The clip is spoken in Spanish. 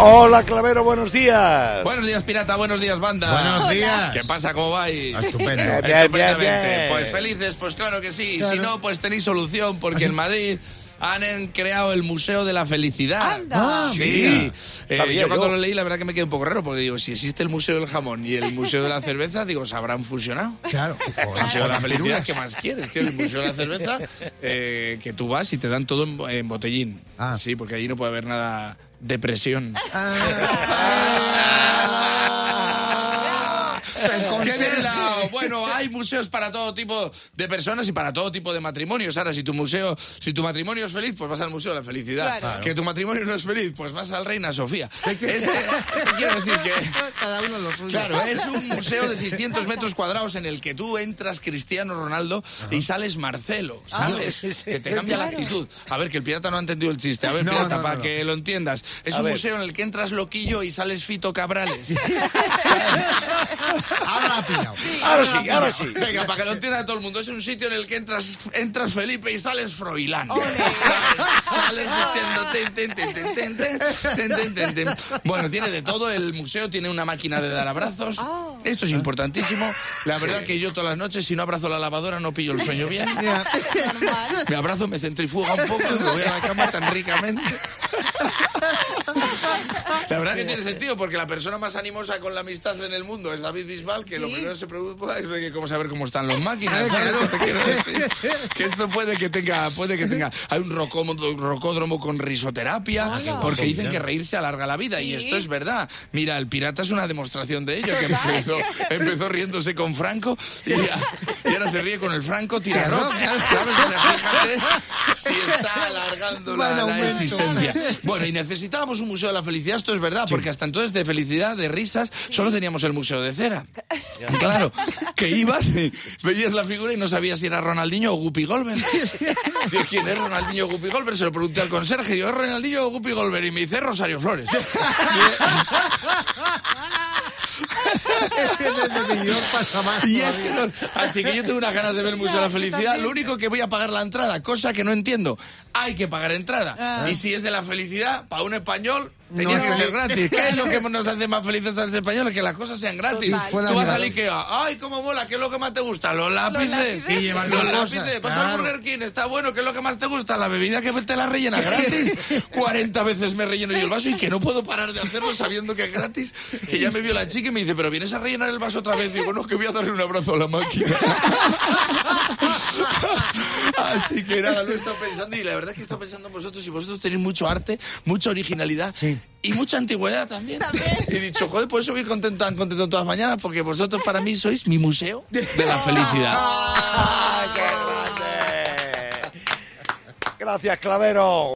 Hola, Clavero, buenos días. Buenos días, pirata. Buenos días, banda. Buenos días. ¿Qué pasa? ¿Cómo vais? Estupendo. Bien, bien, Estupendamente. bien. Pues felices, pues claro que sí. Claro. Si no, pues tenéis solución, porque en Madrid han creado el Museo de la Felicidad. Anda. Ah, Sí. Eh, yo cuando yo. lo leí, la verdad que me quedé un poco raro, porque digo, si existe el Museo del Jamón y el Museo de la Cerveza, digo, se habrán fusionado. Claro. El Museo de la Felicidad, ¿qué más quieres? Tío? El Museo de la Cerveza, eh, que tú vas y te dan todo en, en botellín. Ah. Sí, porque allí no puede haber nada de presión. ¡Qué bien hilado! Bueno, hay museos para todo tipo de personas y para todo tipo de matrimonios. Ahora, si tu museo, si tu matrimonio es feliz, pues vas al Museo de la Felicidad. Claro. Que tu matrimonio no es feliz, pues vas al Reina Sofía. Este- quiero decir que... Cada uno lo suyo. Claro, es un museo de 600 metros cuadrados en el que tú entras Cristiano Ronaldo y sales Marcelo, ¿sabes? Que te cambia la actitud. A ver, que el pirata no ha entendido el chiste. A ver, No, pirata, no, para que lo entiendas. Es A un ver. museo en el que entras loquillo y sales Fito Cabrales. Ahora ha pillado ahora sí, ahora sí. Venga, para que lo entienda todo el mundo, es un sitio en el que entras, entras Felipe y sales Froilán. Sales diciendo Bueno, tiene de todo, el museo tiene una máquina de dar abrazos. Ah. Esto es importantísimo. La verdad que yo todas las noches, si no abrazo la lavadora, no pillo el sueño bien. Me abrazo, me centrifuga un poco y me voy a la cama tan ricamente. La verdad que tiene sentido, porque la persona más animosa con la amistad en el mundo es David Bisbal, que lo primero que se preocupa es de cómo saber cómo están las máquinas. ¿sabes Claro. que esto puede que tenga, puede que tenga. Hay un rocódromo con risoterapia, porque dicen que reírse alarga la vida, y esto es verdad. Mira, el pirata es una demostración de ello, que empezó, empezó riéndose con Franco y, y ahora se ríe con el Franco tirarroca. ¿sabes? O sea, fíjate si está alargando la, la existencia. Bueno, y necesitábamos un museo de la felicidad, esto es verdad, porque hasta entonces de felicidad, de risas, solo teníamos el museo de cera. Claro, que ibas, veías la figura y no sabías si era Ronaldinho o Guppy Golver. Digo, ¿quién es Ronaldinho o Guppy Golver? Se lo pregunté al conserje, ¿es Ronaldinho o Guppy Golver? Y me dice, Rosario Flores. Es que desde New York pasa más. Y es que no- así que yo tengo unas ganas de ver el Museo de la Felicidad. Lo único que voy a pagar la entrada, cosa que no entiendo. Hay que pagar entrada. Ah. Y si es de la felicidad, para un español, tenía No, que ser gratis. ¿Qué es lo que nos hace más felices a los españoles? Que las cosas sean gratis. Tú vas al Ikea, ¡ay, cómo mola! ¿Qué es lo que más te gusta? Los lápices. lápices. Y llevar los cosas, lápices. Vas al claro. Burger King, está bueno. ¿Qué es lo que más te gusta? La bebida que te la rellena gratis. 40 veces me relleno yo el vaso y que no puedo parar de hacerlo sabiendo que es gratis. Que ya me vio la chica y me dice, ¿pero vienes a rellenar el vaso otra vez? Digo, no, que voy a darle un abrazo a la máquina. Así que nada, lo he estado pensando y la verdad es que he estado pensando en vosotros y vosotros tenéis mucho arte, mucha originalidad Sí. y mucha antigüedad también. También. Y he dicho, joder, por eso voy contento, tan contento todas las mañanas porque vosotros para mí sois mi museo de la felicidad. ¡Ah, qué grande! Gracias, Clavero.